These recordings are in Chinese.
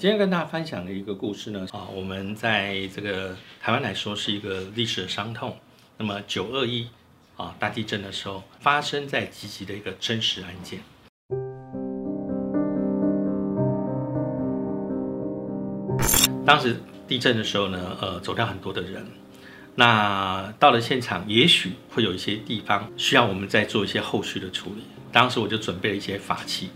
今天跟大家分享的一个故事呢，啊，我们在这个台湾来说是一个历史的伤痛。那么九二一啊大地震的时候，发生在集集的一个真实案件。当时地震的时候呢，呃，走掉很多的人。那到了现场，也许会有一些地方需要我们再做一些后续的处理。当时我就准备了一些法器。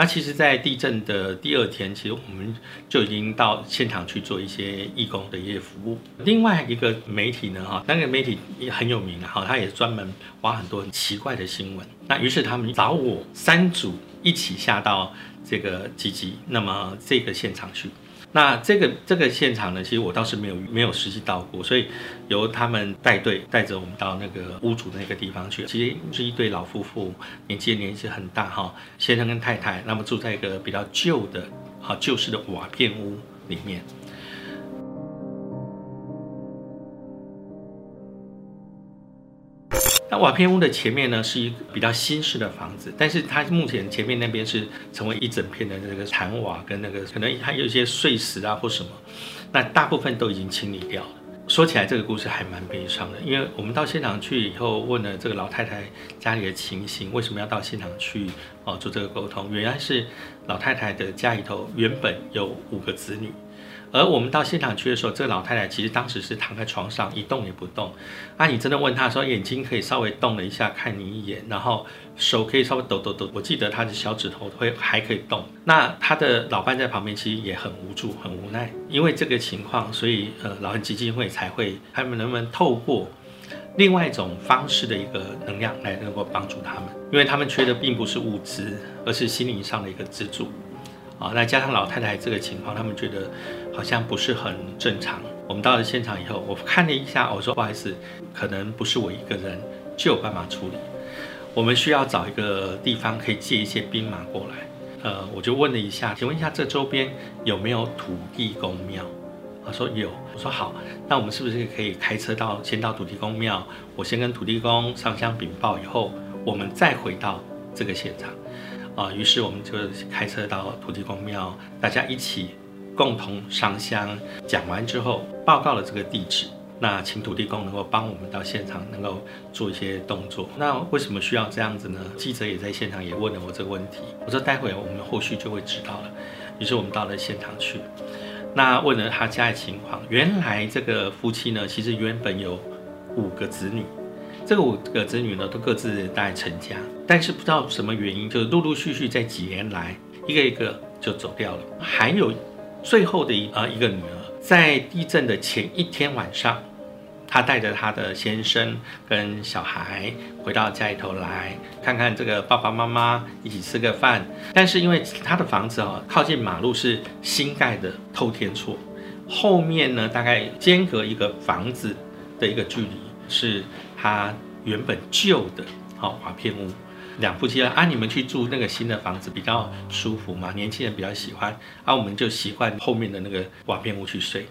那其实，在地震的第二天，其实我们就已经到现场去做一些义工的一些服务。另外一个媒体呢，哈，那个媒体也很有名哈，他也专门挖很多很奇怪的新闻。那于是他们找我三组一起下到这个基地，那么这个现场去。那这个这个现场呢，其实我倒是没有没有实际到过，所以由他们带队带着我们到那个屋主那个地方去。其实是一对老夫妇，年纪年纪很大哈，先生跟太太，那么住在一个比较旧的啊旧式的瓦片屋里面。那瓦片屋的前面呢，是一个比较新式的房子，但是它目前前面那边是成为一整片的那个残瓦跟那个可能还有一些碎石啊或什么，那大部分都已经清理掉了。说起来这个故事还蛮悲伤的，因为我们到现场去以后问了这个老太太家里的情形，为什么要到现场去哦做这个沟通，原来是老太太的家里头原本有五个子女。而我们到现场去的时候，这个老太太其实当时是躺在床上一动也不动。啊，你真的问她说，眼睛可以稍微动了一下看你一眼，然后手可以稍微抖抖抖。我记得她的小指头会还可以动。那她的老伴在旁边其实也很无助、很无奈，因为这个情况，所以呃，老人基金会才会他们能不能透过另外一种方式的一个能量来能够帮助他们，因为他们缺的并不是物资，而是心灵上的一个资助。啊，那加上老太太这个情况，他们觉得好像不是很正常。我们到了现场以后，我看了一下，我说不好意思，可能不是我一个人就有办法处理，我们需要找一个地方可以借一些兵马过来。呃，我就问了一下，请问一下这周边有没有土地公庙？他说有。我说好，那我们是不是可以开车到先到土地公庙？我先跟土地公上香禀报以后，我们再回到这个现场。啊，于是我们就开车到土地公庙，大家一起共同上香。讲完之后，报告了这个地址，那请土地公能够帮我们到现场，能够做一些动作。那为什么需要这样子呢？记者也在现场也问了我这个问题。我说待会我们后续就会知道了。于是我们到了现场去，那问了他家的情况。原来这个夫妻呢，其实原本有五个子女。这个五个子女呢，都各自大概成家，但是不知道什么原因，就陆陆续续在几年来，一个一个就走掉了。还有最后的一呃一个女儿，在地震的前一天晚上，她带着她的先生跟小孩回到家里头来，看看这个爸爸妈妈一起吃个饭。但是因为她的房子哦靠近马路是新盖的透天厝，后面呢大概间隔一个房子的一个距离是。他原本旧的好瓦片屋，两夫妻啊，你们去住那个新的房子比较舒服嘛，年轻人比较喜欢，啊，我们就习惯后面的那个瓦片屋去睡。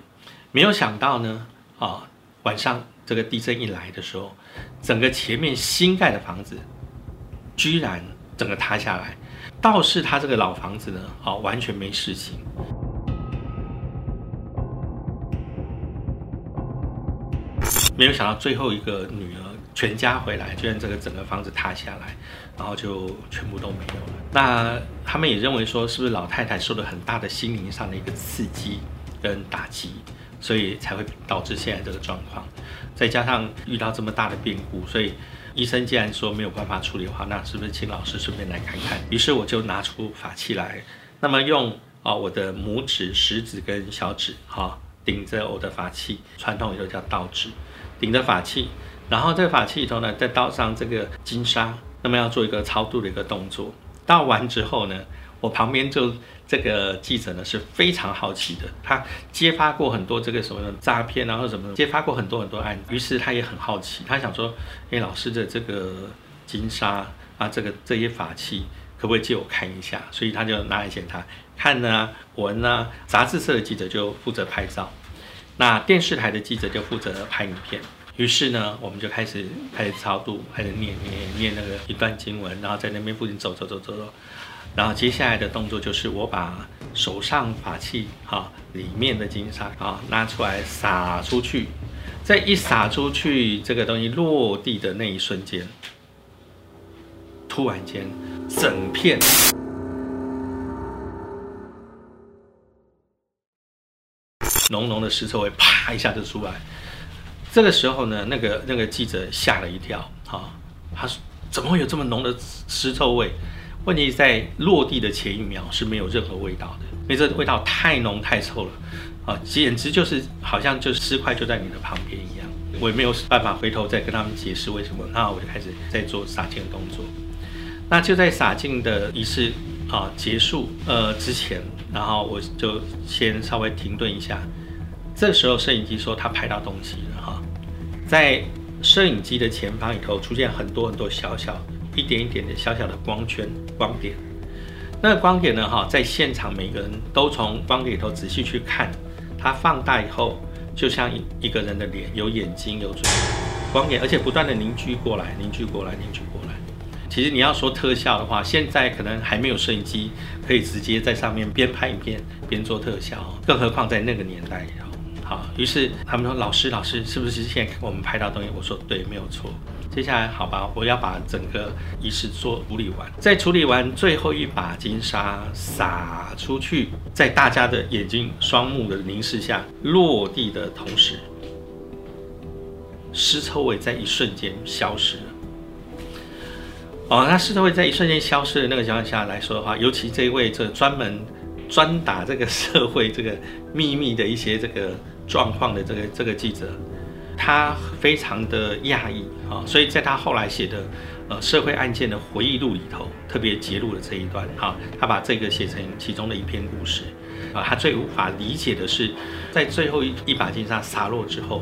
没有想到呢，啊，晚上这个地震一来的时候，整个前面新盖的房子居然整个塌下来，倒是他这个老房子呢，啊，完全没事情。没有想到最后一个女儿全家回来，居然这个整个房子塌下来，然后就全部都没有了。那他们也认为说，是不是老太太受了很大的心灵上的一个刺激跟打击，所以才会导致现在这个状况。再加上遇到这么大的变故，所以医生既然说没有办法处理的话，那是不是请老师顺便来看看？于是我就拿出法器来，那么用啊我的拇指、食指跟小指哈顶着我的法器，传统又叫倒指。顶着法器，然后这个法器里头呢，再倒上这个金沙，那么要做一个超度的一个动作。倒完之后呢，我旁边就这个记者呢是非常好奇的，他揭发过很多这个什么诈骗啊或什么，揭发过很多很多案，于是他也很好奇，他想说，哎，老师的这个金沙啊，这个这些法器可不可以借我看一下？所以他就拿来检查，看啊，闻啊。杂志社的记者就负责拍照。那电视台的记者就负责拍影片，于是呢，我们就开始开始超度，开始念念念那个一段经文，然后在那边附近走走走走走，然后接下来的动作就是我把手上法器哈里面的金沙啊拿出来撒出去，在一撒出去这个东西落地的那一瞬间，突然间整片浓浓的尸臭味啪一下就出来。这个时候呢，那个那个记者吓了一跳，哈，他说怎么会有这么浓的尸臭味？问题在落地的前一秒是没有任何味道的，因为这味道太浓太臭了，啊，简直就是好像就是尸块就在你的旁边一样。我也没有办法回头再跟他们解释为什么，那我就开始在做洒净的动作。那就在洒净的仪式啊结束呃之前，然后我就先稍微停顿一下。这时候摄影机说他拍到东西了哈，在摄影机的前方里头出现很多很多小小一点一点的小小的光圈光点。那个光点呢哈，在现场每个人都从光点里头仔细去看，它放大以后就像一一个人的脸，有眼睛有嘴，光点，而且不断的凝聚过来，凝聚过来，凝聚过来。其实你要说特效的话，现在可能还没有摄影机可以直接在上面边拍影片边做特效，更何况在那个年代。好，于是他们说：“老师，老师，是不是现在我们拍到东西？”我说：“对，没有错。”接下来，好吧，我要把整个仪式做处理完。在处理完最后一把金沙撒出去，在大家的眼睛双目的凝视下落地的同时，尸臭味在一瞬间消失了。哦，那尸臭味在一瞬间消失的那个情况下来说的话，尤其这一位这专门专打这个社会这个秘密的一些这个。状况的这个 这个记者，他非常的讶异啊，所以在他后来写的呃社会案件的回忆录里头，特别揭露了这一段哈，他把这个写成其中的一篇故事啊，他最无法理解的是，在最后一一把金沙洒落之后。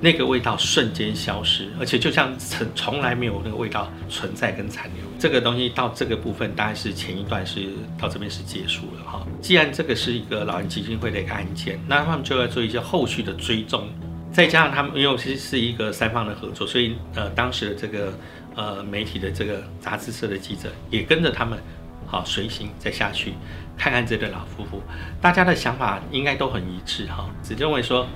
那个味道瞬间消失，而且就像从从来没有那个味道存在跟残留。这个东西到这个部分，大概是前一段是到这边是结束了哈。既然这个是一个老人基金会的一个案件，那他们就要做一些后续的追踪，再加上他们因为其实是一个三方的合作，所以呃当时的这个呃媒体的这个杂志社的记者也跟着他们好随行再下去看看这对老夫妇，大家的想法应该都很一致哈，只认为说。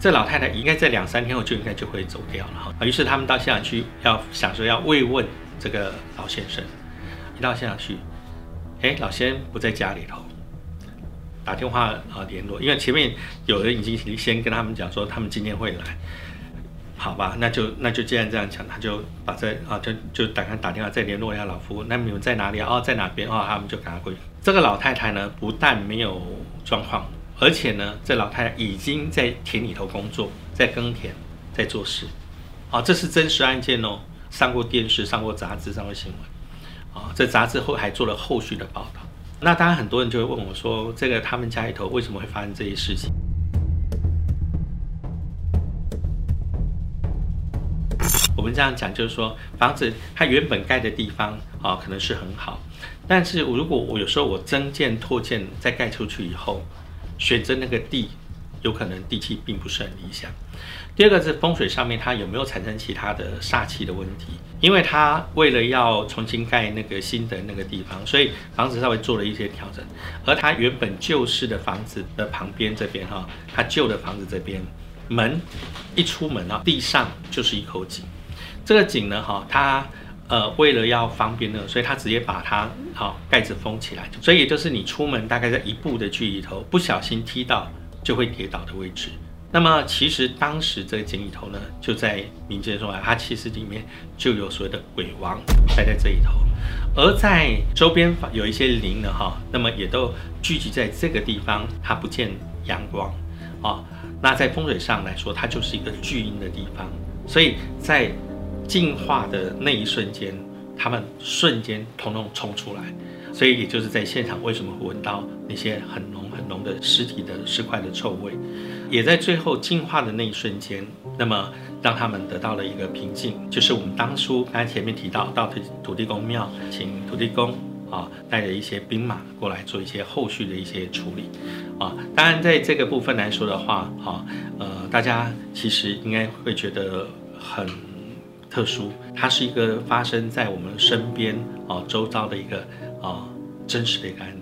这老太太应该在两三天后就应该就会走掉了哈，于是他们到现场去要想说要慰问这个老先生，一到现场去，哎，老先生不在家里头，打电话啊联络，因为前面有人已经先跟他们讲说他们今天会来，好吧，那就那就既然这样讲，他就把这啊就就打开打电话再联络一下老夫，那你们在哪里啊？哦，在哪边啊？他们就赶快过去。这个老太太呢，不但没有状况。而且呢，这老太太已经在田里头工作，在耕田，在做事，啊，这是真实案件哦，上过电视，上过杂志，上过新闻，啊，这杂志后还做了后续的报道。那当然很多人就会问我说，这个他们家里头为什么会发生这些事情？我们这样讲就是说，房子它原本盖的地方啊，可能是很好，但是如果我有时候我增建拓建再盖出去以后。选择那个地，有可能地气并不是很理想。第二个是风水上面，它有没有产生其他的煞气的问题？因为它为了要重新盖那个新的那个地方，所以房子稍微做了一些调整。而它原本旧式的房子的旁边这边哈，它旧的房子这边门一出门啊，地上就是一口井。这个井呢哈，它。呃，为了要方便呢，所以他直接把它好盖子封起来，所以也就是你出门大概在一步的距离头，不小心踢到就会跌倒的位置。那么其实当时这个井里头呢，就在民间说啊，它其实里面就有所谓的鬼王待在这里头，而在周边有一些灵呢哈，那么也都聚集在这个地方，它不见阳光啊，那在风水上来说，它就是一个聚阴的地方，所以在。进化的那一瞬间，他们瞬间统统冲出来，所以也就是在现场为什么会闻到那些很浓很浓的尸体的尸块的臭味，也在最后进化的那一瞬间，那么让他们得到了一个平静，就是我们当初刚才前面提到到土土地公庙，请土地公啊带着一些兵马过来做一些后续的一些处理，啊，当然在这个部分来说的话，哈，呃，大家其实应该会觉得很。特殊，它是一个发生在我们身边哦周遭的一个啊真实的一个案例。